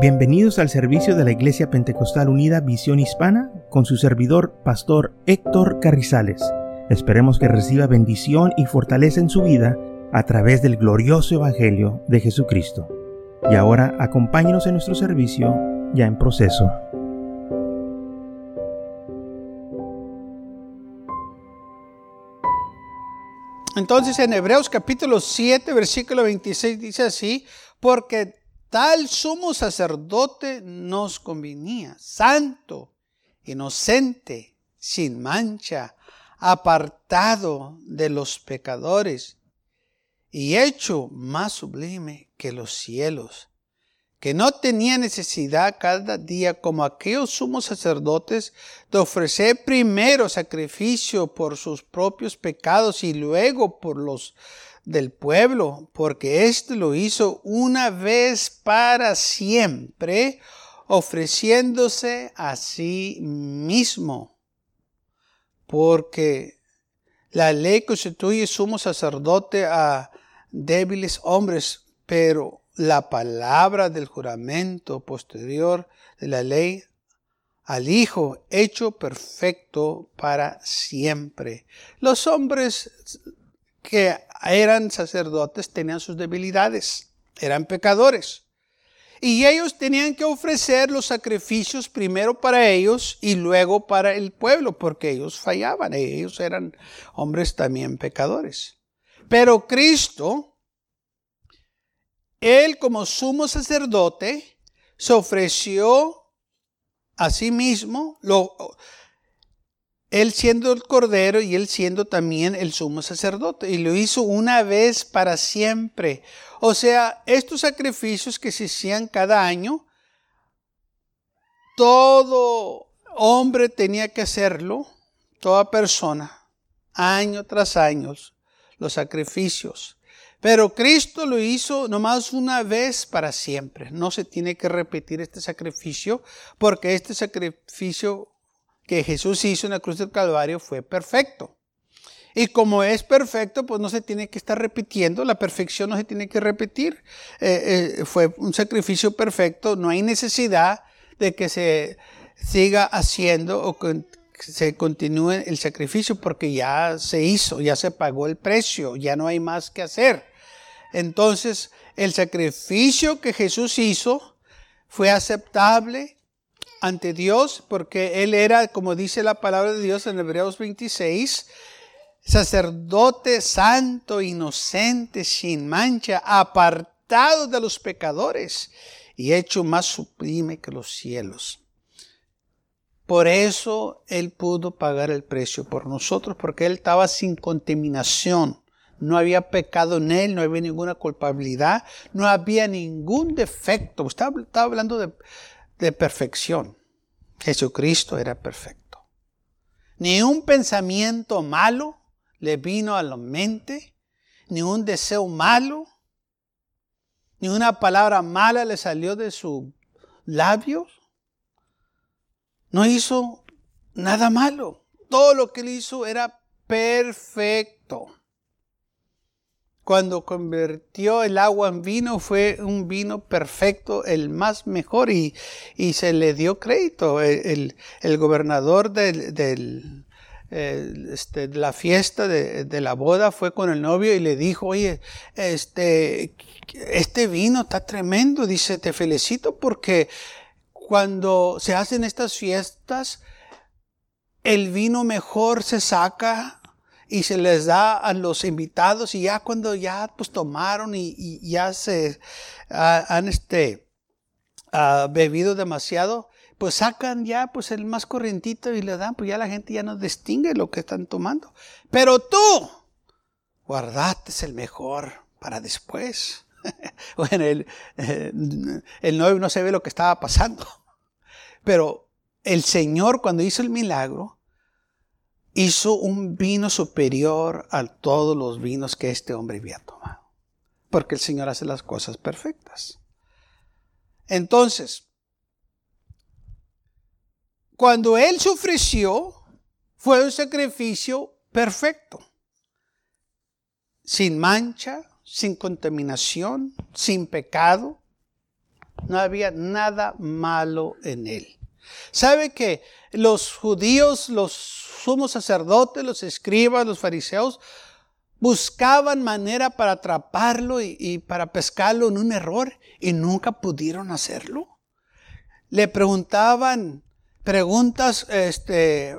Bienvenidos al servicio de la Iglesia Pentecostal Unida Visión Hispana con su servidor, Pastor Héctor Carrizales. Esperemos que reciba bendición y fortaleza en su vida a través del glorioso Evangelio de Jesucristo. Y ahora acompáñenos en nuestro servicio ya en proceso. Entonces en Hebreos capítulo 7, versículo 26 dice así, porque Tal sumo sacerdote nos convenía, santo, inocente, sin mancha, apartado de los pecadores y hecho más sublime que los cielos, que no tenía necesidad cada día como aquellos sumos sacerdotes de ofrecer primero sacrificio por sus propios pecados y luego por los del pueblo, porque éste lo hizo una vez para siempre, ofreciéndose a sí mismo. Porque la ley constituye sumo sacerdote a débiles hombres, pero la palabra del juramento posterior de la ley al Hijo hecho perfecto para siempre. Los hombres que eran sacerdotes tenían sus debilidades, eran pecadores. Y ellos tenían que ofrecer los sacrificios primero para ellos y luego para el pueblo, porque ellos fallaban, ellos eran hombres también pecadores. Pero Cristo, Él como sumo sacerdote, se ofreció a sí mismo, lo, él siendo el cordero y él siendo también el sumo sacerdote. Y lo hizo una vez para siempre. O sea, estos sacrificios que se hacían cada año, todo hombre tenía que hacerlo, toda persona, año tras año, los sacrificios. Pero Cristo lo hizo nomás una vez para siempre. No se tiene que repetir este sacrificio porque este sacrificio que Jesús hizo en la cruz del Calvario fue perfecto. Y como es perfecto, pues no se tiene que estar repitiendo, la perfección no se tiene que repetir. Eh, eh, fue un sacrificio perfecto, no hay necesidad de que se siga haciendo o que se continúe el sacrificio porque ya se hizo, ya se pagó el precio, ya no hay más que hacer. Entonces, el sacrificio que Jesús hizo fue aceptable, ante Dios, porque Él era, como dice la palabra de Dios en Hebreos 26, sacerdote santo, inocente, sin mancha, apartado de los pecadores y hecho más sublime que los cielos. Por eso Él pudo pagar el precio por nosotros, porque Él estaba sin contaminación. No había pecado en Él, no había ninguna culpabilidad, no había ningún defecto. Estaba, hablando de, de perfección. Jesucristo era perfecto. Ni un pensamiento malo le vino a la mente, ni un deseo malo, ni una palabra mala le salió de sus labios. No hizo nada malo. Todo lo que él hizo era perfecto cuando convirtió el agua en vino fue un vino perfecto, el más mejor, y, se le dio crédito. El, gobernador del, este, de la fiesta de, la boda fue con el novio y le dijo, oye, este, este vino está tremendo, dice, te felicito porque cuando se hacen estas fiestas, el vino mejor se saca y se les da a los invitados y ya cuando ya pues tomaron y, ya se han este, bebido demasiado, pues sacan ya pues el más corrientito y le dan, pues ya la gente ya no distingue lo que están tomando. Pero tú, guardaste el mejor para después. bueno, el, eh, el novio no se ve lo que estaba pasando. Pero el Señor cuando hizo el milagro, hizo un vino superior a todos los vinos que este hombre había tomado. Porque el Señor hace las cosas perfectas. Entonces, cuando Él se ofreció, fue un sacrificio perfecto. Sin mancha, sin contaminación, sin pecado. No había nada malo en él. ¿Sabe que los judíos, los sumos sacerdotes, los escribas, los fariseos, buscaban manera para atraparlo y, para pescarlo en un error y nunca pudieron hacerlo? Le preguntaban preguntas este,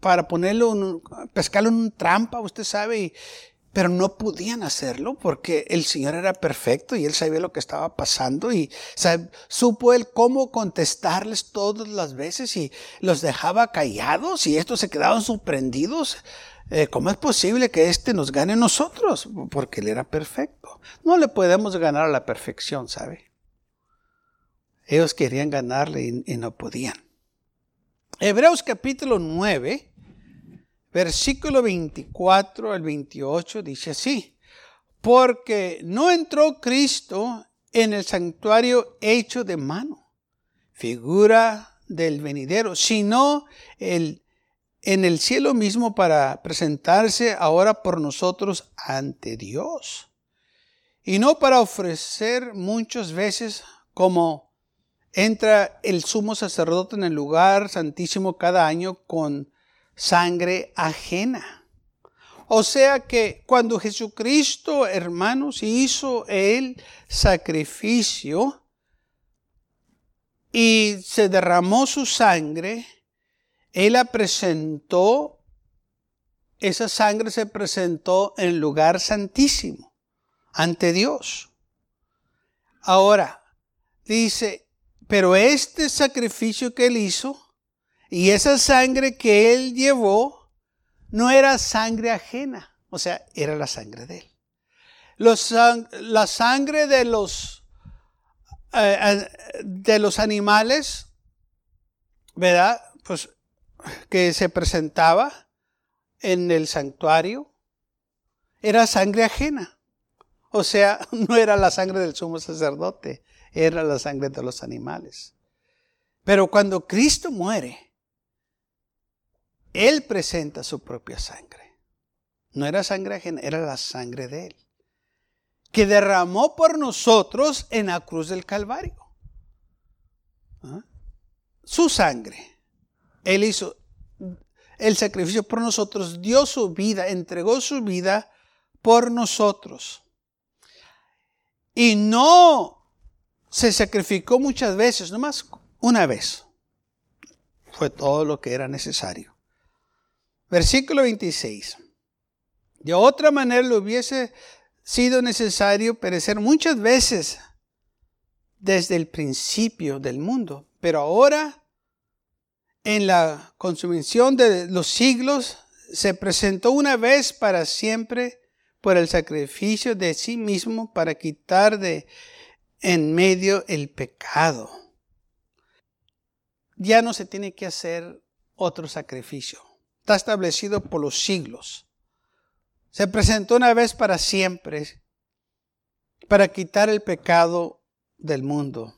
para ponerlo, pescarlo en un trampa, usted sabe, y, pero no podían hacerlo porque el Señor era perfecto y Él sabía lo que estaba pasando y supo Él cómo contestarles todas las veces y los dejaba callados y estos se quedaban sorprendidos. Eh, ¿Cómo es posible que éste nos gane a nosotros? Porque Él era perfecto. No le podemos ganar a la perfección, ¿sabe? Ellos querían ganarle y no podían. Hebreos capítulo 9 versículo 24 al 28 dice así, porque no entró Cristo en el santuario hecho de mano, figura del venidero, sino el, en el cielo mismo para presentarse ahora por nosotros ante Dios. Y no para ofrecer muchas veces como entra el sumo sacerdote en el lugar santísimo cada año con sangre ajena. O sea que cuando Jesucristo, hermanos, hizo el sacrificio y se derramó su sangre, Él la presentó, esa sangre se presentó en el lugar santísimo, ante Dios. Ahora, dice, pero este sacrificio que Él hizo, y esa sangre que él llevó no era sangre ajena, o sea, era la sangre de él. la sangre de los, eh, eh, de los animales, ¿verdad? Pues que se presentaba en el santuario, era sangre ajena. O sea, no era la sangre del sumo sacerdote, era la sangre de los animales. Pero cuando Cristo muere, él presenta su propia sangre. No era sangre ajena, era la sangre de Él. Que derramó por nosotros en la cruz del Calvario. ¿Ah? Su sangre. Él hizo el sacrificio por nosotros, dio su vida, entregó su vida por nosotros. Y no se sacrificó muchas veces, nomás una vez. Fue todo lo que era necesario. Versículo 26. De otra manera le hubiese sido necesario perecer muchas veces desde el principio del mundo, pero ahora en la consumición de los siglos se presentó una vez para siempre por el sacrificio de sí mismo para quitar de en medio el pecado. Ya no se tiene que hacer otro sacrificio está establecido por los siglos. Se presentó una vez para siempre para quitar el pecado del mundo.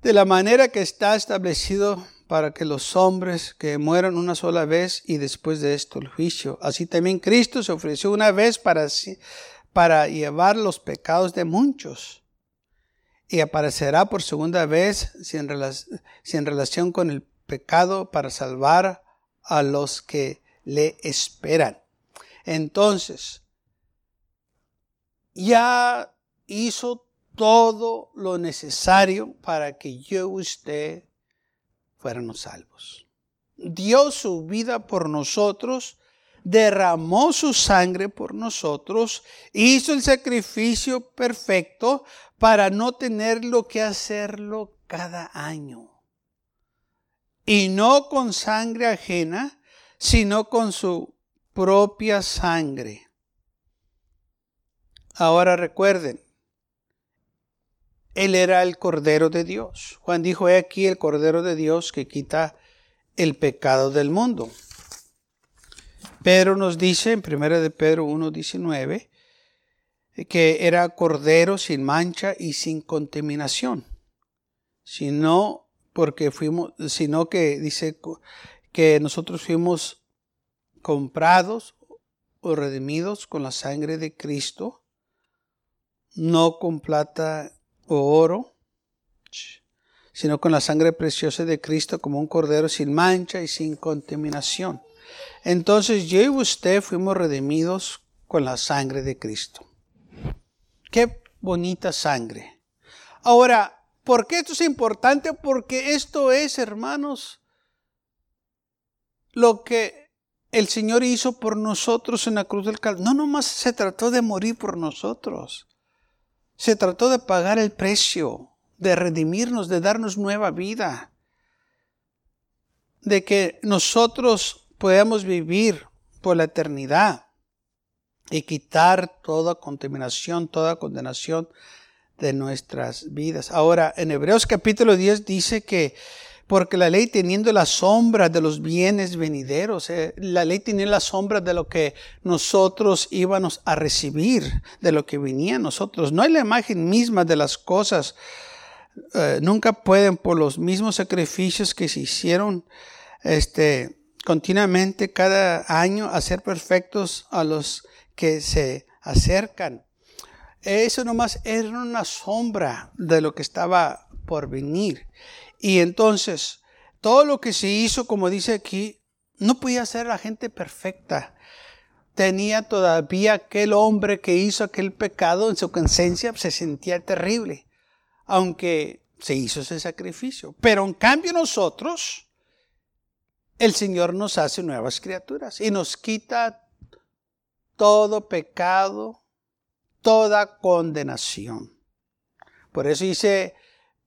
De la manera que está establecido para que los hombres que mueran una sola vez y después de esto el juicio. Así también Cristo se ofreció una vez para, para llevar los pecados de muchos y aparecerá por segunda vez sin, sin relación con el pecado para salvar a los que le esperan. Entonces, ya hizo todo lo necesario para que yo y usted fuéramos salvos. Dio su vida por nosotros, derramó su sangre por nosotros, hizo el sacrificio perfecto para no tenerlo que hacerlo cada año y no con sangre ajena, sino con su propia sangre. Ahora recuerden, Él era el Cordero de Dios. Juan dijo, he aquí el Cordero de Dios que quita el pecado del mundo. Pedro nos dice en 1 de Pedro 1.19 que era Cordero sin mancha y sin contaminación, sino porque fuimos, sino que dice que nosotros fuimos comprados o redimidos con la sangre de Cristo, no con plata o oro, sino con la sangre preciosa de Cristo como un cordero sin mancha y sin contaminación. Entonces yo y usted fuimos redimidos con la sangre de Cristo. Qué bonita sangre. Ahora, ¿por qué esto es importante? Porque esto es, hermanos, lo que el Señor hizo por nosotros en la cruz del Calvario. No nomás se trató de morir por nosotros. Se trató de pagar el precio, de redimirnos, de darnos nueva vida. De que nosotros podamos vivir por la eternidad y quitar toda contaminación, toda condenación de nuestras vidas. Ahora, en Hebreos capítulo 10 dice que porque la ley teniendo la sombra de los bienes venideros, eh, la ley tenía la sombra de lo que nosotros íbamos a recibir, de lo que venía a nosotros. No hay la imagen misma de las cosas. Eh, nunca pueden por los mismos sacrificios que se hicieron este, continuamente cada año hacer perfectos a los que se acercan. Eso nomás era una sombra de lo que estaba por venir. Y entonces, todo lo que se hizo, como dice aquí, no podía ser la gente perfecta. Tenía todavía aquel hombre que hizo aquel pecado en su conciencia, se sentía terrible, aunque se hizo ese sacrificio. Pero en cambio nosotros, el Señor nos hace nuevas criaturas y nos quita todo pecado, toda condenación. Por eso dice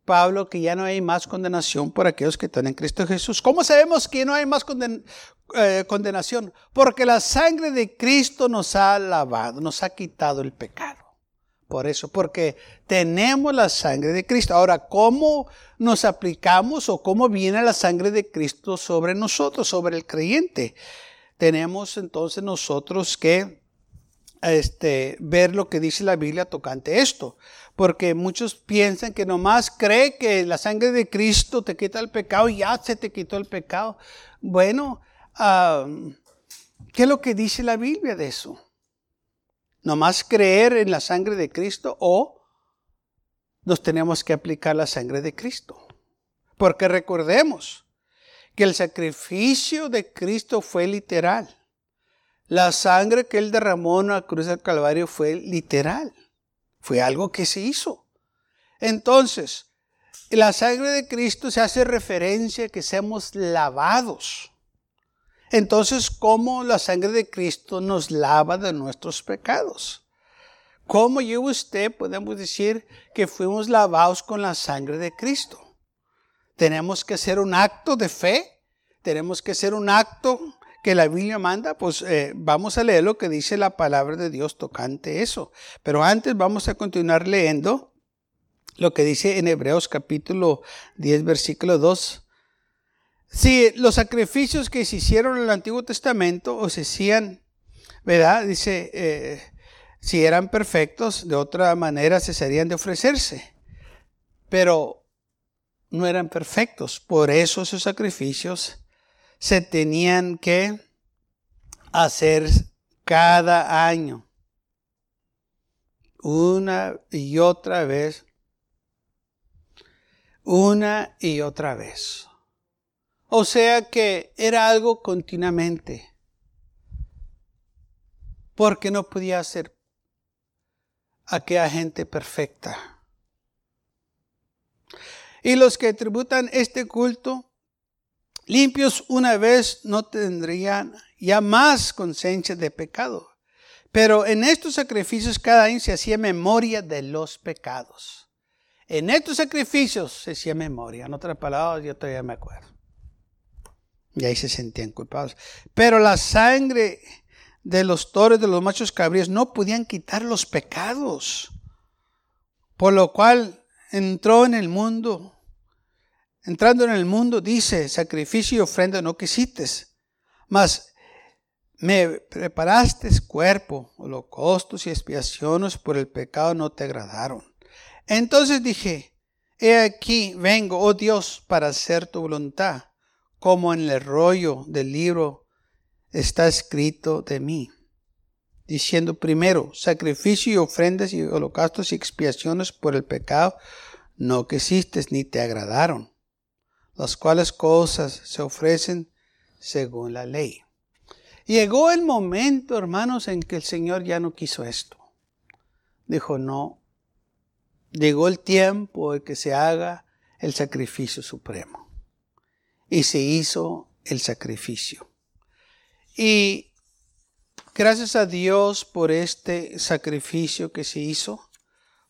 Pablo que ya no hay más condenación por aquellos que están en Cristo Jesús. ¿Cómo sabemos que no hay más eh, condenación? Porque la sangre de Cristo nos ha lavado, nos ha quitado el pecado. Por eso, porque tenemos la sangre de Cristo. Ahora, ¿cómo nos aplicamos o cómo viene la sangre de Cristo sobre nosotros, sobre el creyente? Tenemos entonces nosotros que este, ver lo que dice la Biblia tocante esto porque muchos piensan que nomás cree que la sangre de Cristo te quita el pecado y ya se te quitó el pecado. Bueno, ¿qué es lo que dice la Biblia de eso? Nomás creer en la sangre de Cristo o nos tenemos que aplicar la sangre de Cristo. Porque recordemos que el sacrificio de Cristo fue literal. La sangre que Él derramó en la cruz del Calvario fue literal. Fue algo que se hizo. Entonces, la sangre de Cristo se hace referencia a que seamos lavados. Entonces, ¿cómo la sangre de Cristo nos lava de nuestros pecados? ¿Cómo yo y usted podemos decir que fuimos lavados con la sangre de Cristo? Tenemos que hacer un acto de fe, tenemos que hacer un acto que la Biblia manda, pues eh, vamos a leer lo que dice la palabra de Dios tocante eso. Pero antes vamos a continuar leyendo lo que dice en Hebreos capítulo 10, versículo 2. Si los sacrificios que se hicieron en el Antiguo Testamento o se hacían, ¿verdad? Dice, eh, si eran perfectos, de otra manera se serían de ofrecerse. Pero no eran perfectos. Por eso esos sacrificios se tenían que hacer cada año. Una y otra vez. Una y otra vez. O sea que era algo continuamente. Porque no podía ser aquella gente perfecta. Y los que tributan este culto Limpios una vez no tendrían ya más conciencia de pecado. Pero en estos sacrificios cada año se hacía memoria de los pecados. En estos sacrificios se hacía memoria. En otras palabras, yo todavía me acuerdo. Y ahí se sentían culpables. Pero la sangre de los toros, de los machos cabríos, no podían quitar los pecados. Por lo cual entró en el mundo entrando en el mundo, dice, sacrificio y ofrenda no quisiste, mas me preparaste cuerpo, holocaustos y expiaciones por el pecado no te agradaron. Entonces dije, he aquí vengo, oh Dios, para hacer tu voluntad, como en el rollo del libro está escrito de mí. diciendo primero, sacrificio y ofrendas y holocaustos y expiaciones por el pecado no que existes ni te agradaron, las cuales cosas se ofrecen según la ley. Llegó el momento, hermanos, en que el Señor ya no quiso esto. Dijo, no, llegó el tiempo de que se haga el sacrificio supremo. Y se hizo el sacrificio. Y gracias a Dios por este sacrificio que se hizo,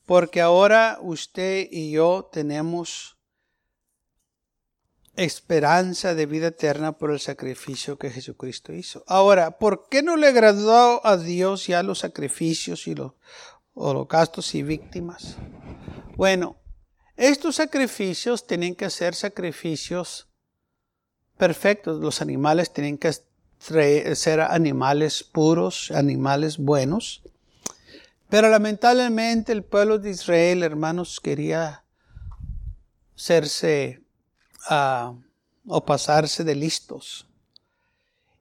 porque ahora usted y yo tenemos esperanza de vida eterna por el sacrificio que Jesucristo hizo. Ahora, ¿por qué no le agradó a Dios ya los sacrificios y los holocaustos y víctimas? Bueno, estos sacrificios tienen que ser sacrificios perfectos. Los animales tienen que ser animales puros, animales buenos. Pero lamentablemente el pueblo de Israel, hermanos, quería o pasarse de listos.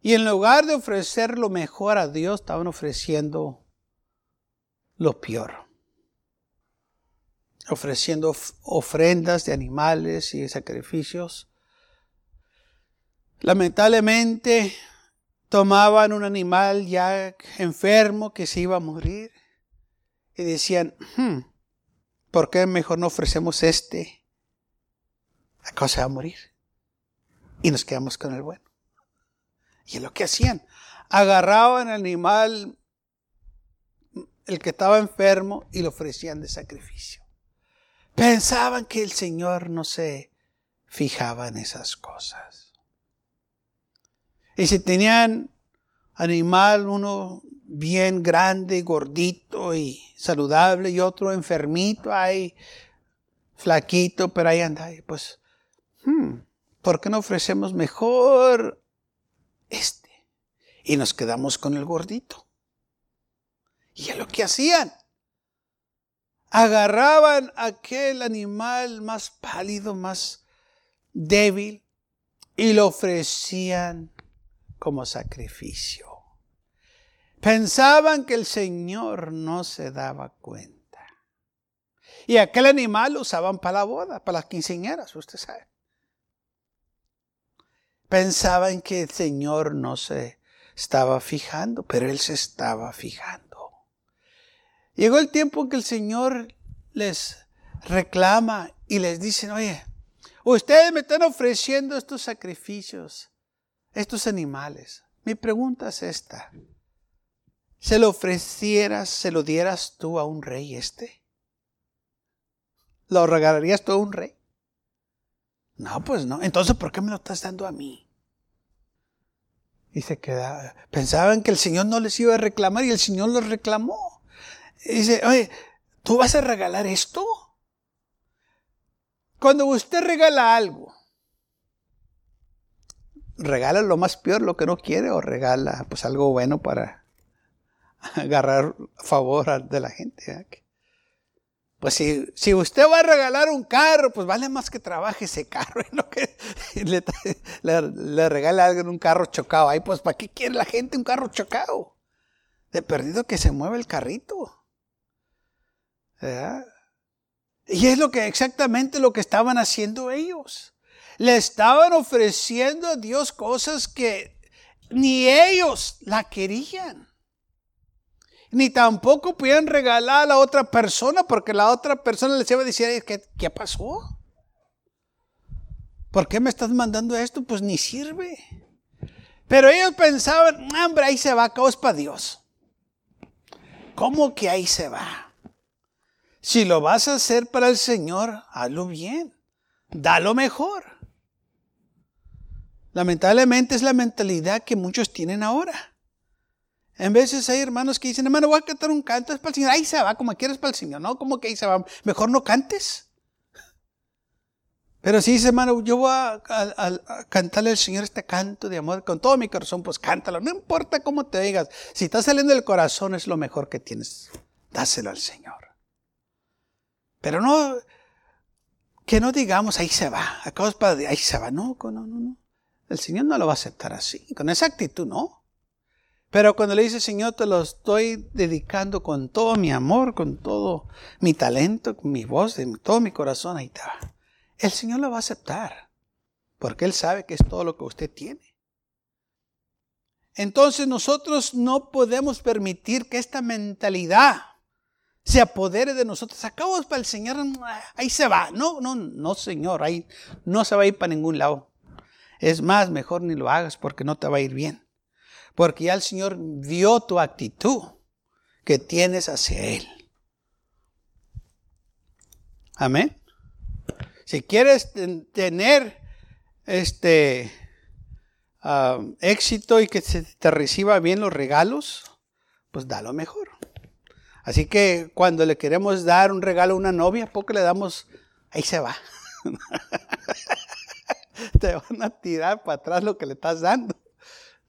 Y en lugar de ofrecer lo mejor a Dios, estaban ofreciendo lo peor. Ofreciendo ofrendas de animales y sacrificios. Lamentablemente tomaban un animal ya enfermo que se iba a morir y decían, hmm, ¿por qué mejor no ofrecemos este? La cosa va a morir. Y nos quedamos con el bueno. Y es lo que hacían. Agarraban al animal, el que estaba enfermo, y lo ofrecían de sacrificio. Pensaban que el Señor no se fijaba en esas cosas. Y si tenían animal, uno bien grande, gordito y saludable, y otro enfermito, ahí, flaquito, pero ahí anda, pues Hmm, ¿por qué no ofrecemos mejor este? Y nos quedamos con el gordito. Y es lo que hacían. Agarraban aquel animal más pálido, más débil, y lo ofrecían como sacrificio. Pensaban que el Señor no se daba cuenta. Y aquel animal lo usaban para la boda, para las quinceañeras, usted sabe pensaban que el Señor no se estaba fijando, pero Él se estaba fijando. Llegó el tiempo en que el Señor les reclama y les dice, oye, ustedes me están ofreciendo estos sacrificios, estos animales. Mi pregunta es esta. ¿Se lo ofrecieras, se lo dieras tú a un rey este? ¿Lo regalarías tú a un rey? No, pues no. Entonces, ¿por qué me lo estás dando a mí? Y se queda. Pensaban que el Señor no les iba a reclamar y el Señor los reclamó. Dice, oye, ¿tú vas a regalar esto? Cuando usted regala algo, regala lo más peor, lo que no quiere, o regala pues algo bueno para agarrar favor de la gente. Pues si, si, usted va a regalar un carro, pues vale más que trabaje ese carro no que le, le, regale a alguien un carro chocado. Ahí, pues, ¿para qué quiere la gente un carro chocado? De perdido que se mueve el carrito. Y es lo que exactamente lo que estaban haciendo ellos. Le estaban ofreciendo a Dios cosas que ni ellos la querían ni tampoco podían regalar a la otra persona porque la otra persona les iba a decir, ¿qué, qué pasó? ¿Por qué me estás mandando esto? Pues ni sirve. Pero ellos pensaban, hombre, ahí se va, es para Dios. ¿Cómo que ahí se va? Si lo vas a hacer para el Señor, hazlo bien. Da lo mejor. Lamentablemente es la mentalidad que muchos tienen ahora. En veces hay hermanos que dicen, hermano, voy a cantar un canto, es para el Señor. Ahí se va, como quieras para el Señor, ¿no? Como que ahí se va. Mejor no cantes. Pero si dice, hermano, yo voy a, cantarle al Señor este canto de amor con todo mi corazón, pues cántalo. No importa cómo te digas. Si está saliendo del corazón, es lo mejor que tienes. Dáselo al Señor. Pero no, que no digamos, ahí se va. Acabas para, ahí se va. No, no, no, no. El Señor no lo va a aceptar así. Con esa actitud, no. Pero cuando le dice, Señor, te lo estoy dedicando con todo mi amor, con todo mi talento, con mi voz, de todo mi corazón, ahí está. El Señor lo va a aceptar, porque Él sabe que es todo lo que usted tiene. Entonces nosotros no podemos permitir que esta mentalidad se apodere de nosotros. Acabamos para el Señor, ahí se va. No, no, no, Señor, ahí no se va a ir para ningún lado. Es más, mejor ni lo hagas porque no te va a ir bien porque ya el Señor vio tu actitud que tienes hacia Él. Amén. Si quieres tener este ah, éxito y que se te reciba bien los regalos, pues da lo mejor. Así que cuando le queremos dar un regalo a una novia, poco le damos, ahí se va. te van a tirar para atrás lo que le estás dando.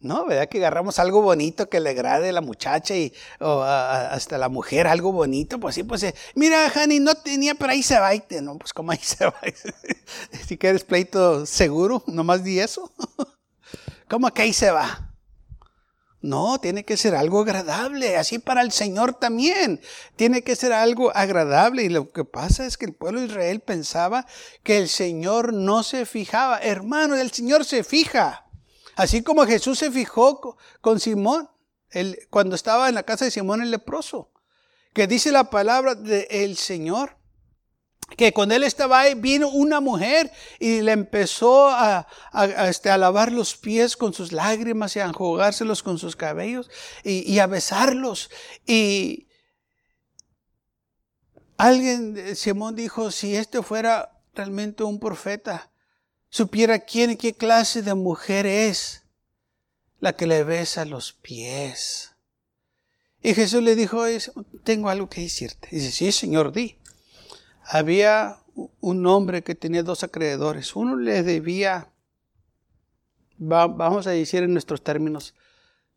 No, ¿verdad? Que agarramos algo bonito que le agrade a la muchacha y o hasta la mujer, algo bonito, pues sí, pues, eh, mira, Hani, no tenía, pero ahí se va. no, pues como ahí se va. si quieres pleito seguro, nomás di eso. ¿Cómo que ahí se va? No, tiene que ser algo agradable, así para el Señor también. Tiene que ser algo agradable. Y lo que pasa es que el pueblo de Israel pensaba que el Señor no se fijaba. Hermano, el Señor se fija. Así como Jesús se fijó con Simón cuando estaba en la casa de Simón el leproso, que dice la palabra del Señor, que cuando él estaba ahí vino una mujer y le empezó a, este, lavar los pies con sus lágrimas y a enjugárselos con sus cabellos y, y a besarlos. Y alguien, Simón dijo, si este fuera realmente un profeta, supiera quién y qué clase de mujer es la que le besa los pies. Y Jesús le dijo, tengo algo que decirte. Dice, sí, Señor, di. Había un hombre que tenía dos acreedores. Uno le debía, vamos a decir en nuestros términos,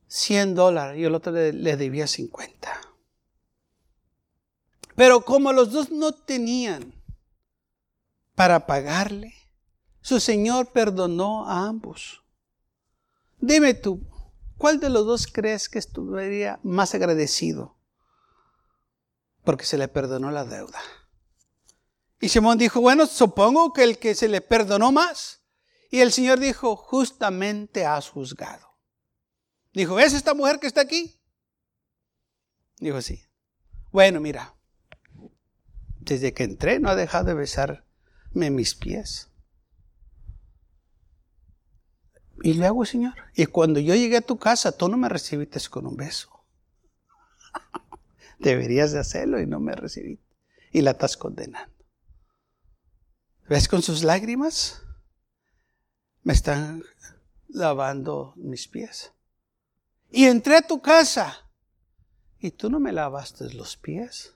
100 dólares y el otro le, le debía 50. Pero como los dos no tenían para pagarle, su Señor perdonó a ambos. Dime tú, ¿cuál de los dos crees que estuviera más agradecido? Porque se le perdonó la deuda. Y Simón dijo, bueno, supongo que el que se le perdonó más. Y el Señor dijo, justamente has juzgado. Dijo, ¿ves esta mujer que está aquí? Dijo, sí. Bueno, mira, desde que entré no ha dejado de besarme mis pies. Y le hago, Señor. Y cuando yo llegué a tu casa, tú no me recibiste con un beso. Deberías de hacerlo y no me recibiste. Y la estás condenando. ¿Ves con sus lágrimas? Me están lavando mis pies. Y entré a tu casa y tú no me lavaste los pies.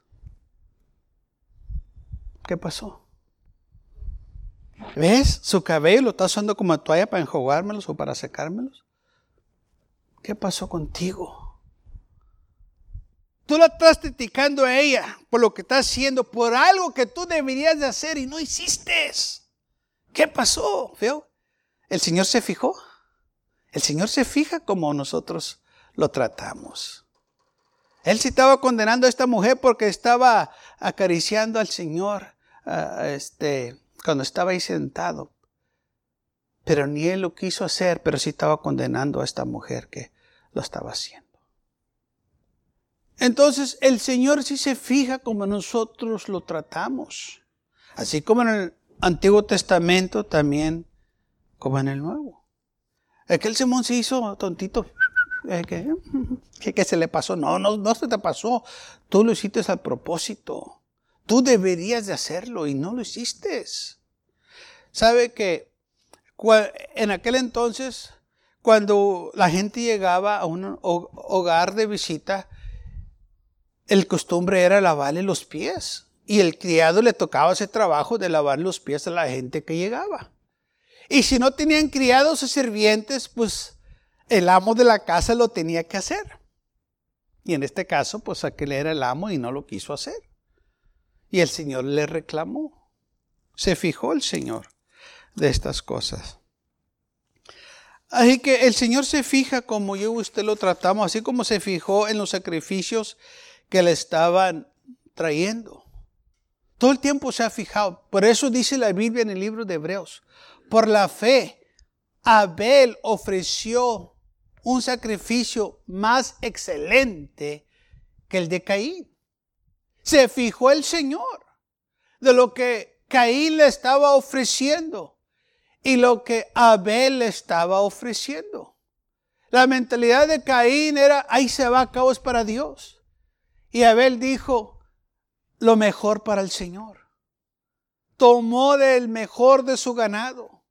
¿Qué pasó? ¿Ves? Su cabello lo está usando como toalla para enjuagármelos o para secármelos. ¿Qué pasó contigo? Tú la estás criticando a ella por lo que está haciendo, por algo que tú deberías de hacer y no hiciste. ¿Qué pasó? ¿Veo? El Señor se fijó. El Señor se fija como nosotros lo tratamos. Él sí estaba condenando a esta mujer porque estaba acariciando al Señor, este, cuando estaba ahí sentado. Pero ni él lo quiso hacer, pero sí estaba condenando a esta mujer que lo estaba haciendo. Entonces el Señor sí se fija como nosotros lo tratamos. Así como en el Antiguo Testamento, también como en el Nuevo. Aquel Simón se hizo tontito. ¿Qué, ¿Qué, se le pasó? No, no, no se te pasó. Tú lo hiciste al propósito. Tú deberías de hacerlo y no lo hiciste. ¿Sabe que en aquel entonces, cuando la gente llegaba a un hogar de visita, el costumbre era lavarle los pies. Y el criado le tocaba ese trabajo de lavar los pies a la gente que llegaba. Y si no tenían criados o sirvientes, pues el amo de la casa lo tenía que hacer. Y en este caso, pues aquel era el amo y no lo quiso hacer. Y el Señor le reclamó. Se fijó el Señor de estas cosas. Así que el Señor se fija como yo y usted lo tratamos, así como se fijó en los sacrificios que le estaban trayendo. Todo el tiempo se ha fijado. Por eso dice la Biblia en el libro de Hebreos. Por la fe, Abel ofreció un sacrificio más excelente que el de Caín. Se fijó el Señor de lo que Caín le estaba ofreciendo y lo que Abel le estaba ofreciendo. La mentalidad de Caín era, ahí se va es para Dios. Y Abel dijo, lo mejor para el Señor. Tomó del mejor de su ganado.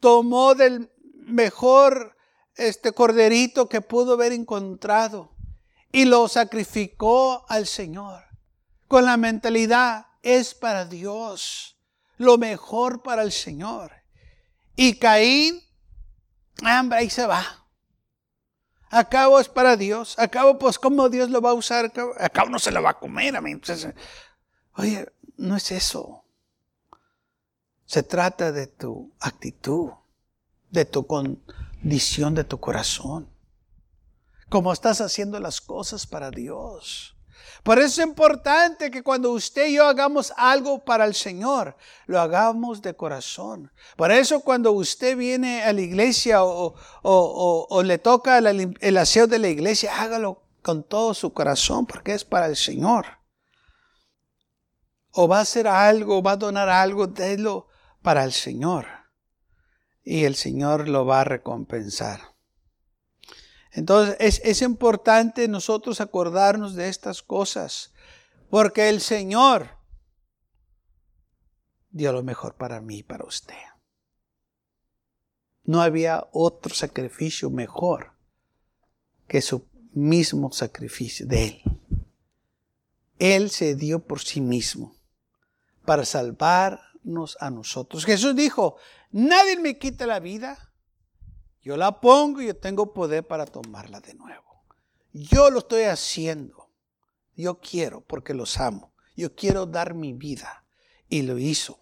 Tomó del mejor este corderito que pudo haber encontrado y lo sacrificó al Señor con la mentalidad es para Dios, lo mejor para el Señor. Y Caín, hambre, ahí se va. Acabo es para Dios. Acabo, pues, ¿cómo Dios lo va a usar? Acabo no se lo va a comer. mí. Oye, no es eso. Se trata de tu actitud, de tu condición de tu corazón. Cómo estás haciendo las cosas para Dios. Por eso es importante que cuando usted y yo hagamos algo para el Señor, lo hagamos de corazón. Por eso cuando usted viene a la iglesia o, le toca el aseo de la iglesia, hágalo con todo su corazón porque es para el Señor. O va a hacer algo, va a donar algo, délo para el Señor. Y el Señor lo va a recompensar. Entonces es, es importante nosotros acordarnos de estas cosas, porque el Señor dio lo mejor para mí y para usted. No había otro sacrificio mejor que su mismo sacrificio de Él. Él se dio por sí mismo para salvarnos a nosotros. Jesús dijo, nadie me quita la vida, yo la pongo y yo tengo poder para tomarla de nuevo. Yo lo estoy haciendo. Yo quiero porque los amo. Yo quiero dar mi vida. Y lo hizo.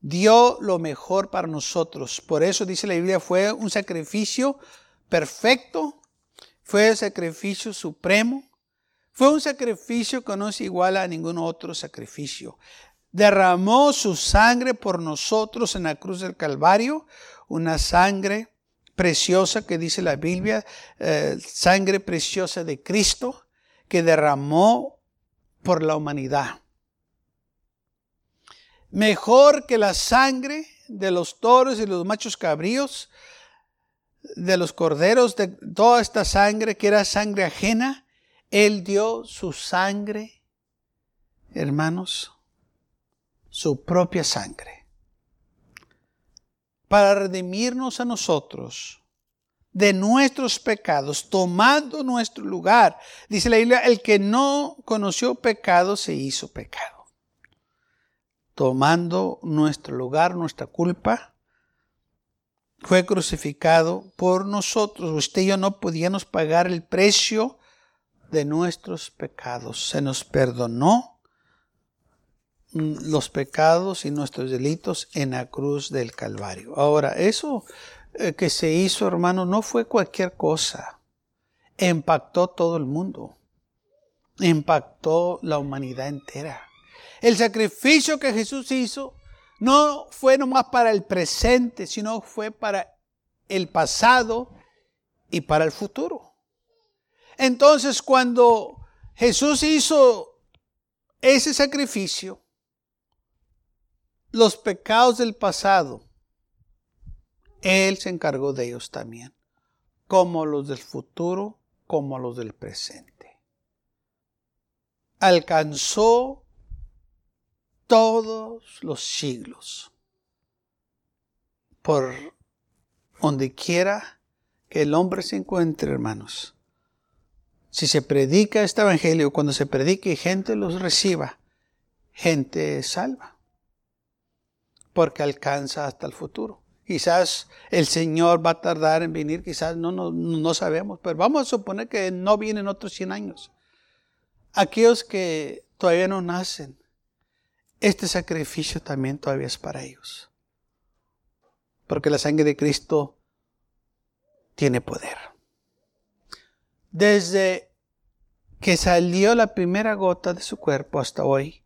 Dio lo mejor para nosotros. Por eso dice la Biblia, fue un sacrificio perfecto. Fue el sacrificio supremo. Fue un sacrificio que no es igual a ningún otro sacrificio. Derramó su sangre por nosotros en la cruz del Calvario. Una sangre preciosa que dice la Biblia, eh, sangre preciosa de Cristo que derramó por la humanidad. Mejor que la sangre de los toros y los machos cabríos, de los corderos, de toda esta sangre que era sangre ajena, Él dio su sangre, hermanos, su propia sangre para redimirnos a nosotros de nuestros pecados, tomando nuestro lugar. Dice la Biblia, el que no conoció pecado se hizo pecado. Tomando nuestro lugar, nuestra culpa, fue crucificado por nosotros. Usted y yo no podíamos pagar el precio de nuestros pecados. Se nos perdonó los pecados y nuestros delitos en la cruz del Calvario. Ahora, eso eh, que se hizo, hermano, no fue cualquier cosa. Impactó todo el mundo. Impactó la humanidad entera. El sacrificio que Jesús hizo no fue nomás para el presente, sino fue para el pasado y para el futuro. Entonces, cuando Jesús hizo ese sacrificio, los pecados del pasado, Él se encargó de ellos también, como los del futuro, como los del presente. Alcanzó todos los siglos, por donde quiera que el hombre se encuentre, hermanos. Si se predica este evangelio, cuando se predique y gente los reciba, gente salva porque alcanza hasta el futuro. Quizás el Señor va a tardar en venir, quizás no, no, no sabemos, pero vamos a suponer que no vienen otros 100 años. Aquellos que todavía no nacen, este sacrificio también todavía es para ellos. porque la sangre de Cristo tiene poder. Desde que salió la primera gota de su cuerpo hasta hoy,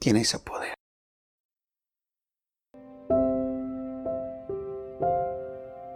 tiene ese poder.